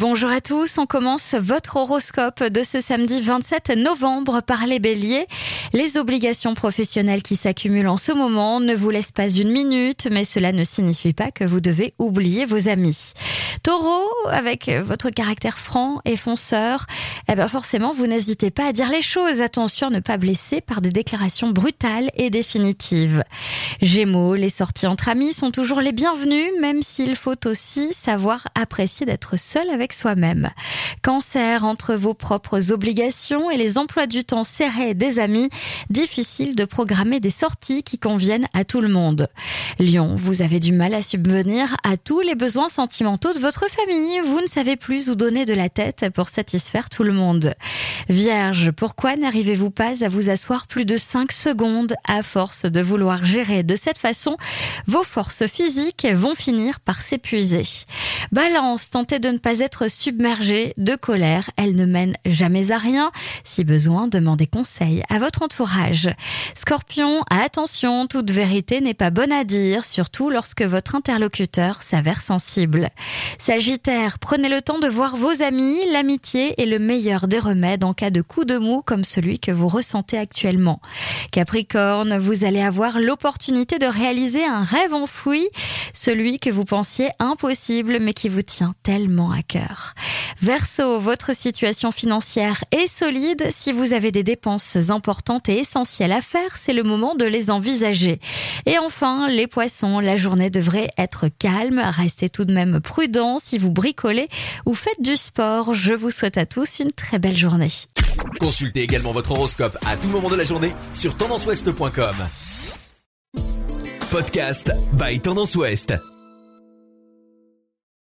Bonjour à tous, on commence votre horoscope de ce samedi 27 novembre par les béliers. Les obligations professionnelles qui s'accumulent en ce moment ne vous laissent pas une minute, mais cela ne signifie pas que vous devez oublier vos amis. Taureau, avec votre caractère franc et fonceur, eh ben forcément vous n'hésitez pas à dire les choses. Attention à ne pas blesser par des déclarations brutales et définitives. Gémeaux, les sorties entre amis sont toujours les bienvenues, même s'il faut aussi savoir apprécier d'être seul avec soi-même. Cancer, entre vos propres obligations et les emplois du temps serrés des amis, difficile de programmer des sorties qui conviennent à tout le monde. Lion, vous avez du mal à subvenir à tous les besoins sentimentaux de votre famille. Vous ne savez plus où donner de la tête pour satisfaire tout le monde. Vierge, pourquoi n'arrivez-vous pas à vous asseoir plus de 5 secondes à force de vouloir gérer de cette façon? Vos forces physiques vont finir par s'épuiser. Balance, tentez de ne pas être submergé de colère. Elle ne mène jamais à rien. Si besoin, demandez conseil à votre entourage. Scorpion, attention, toute vérité n'est pas bonne à dire, surtout lorsque votre interlocuteur s'avère sensible. Sagittaire, prenez le temps de voir vos amis. L'amitié est le meilleur des remèdes en cas de coup de mou comme celui que vous ressentez actuellement. Capricorne, vous allez avoir l'opportunité de réaliser un rêve enfoui, celui que vous pensiez impossible mais qui vous tient tellement à cœur. Verseau, votre situation financière est solide. Si vous avez des dépenses importantes et essentielles à faire, c'est le moment de les envisager. Et enfin, les poissons, la journée devrait être calme. Restez tout de même prudent si vous bricolez ou faites du sport. Je vous souhaite à tous une très belle journée. Consultez également votre horoscope à tout moment de la journée sur tendanceouest.com. Podcast by Tendance Ouest.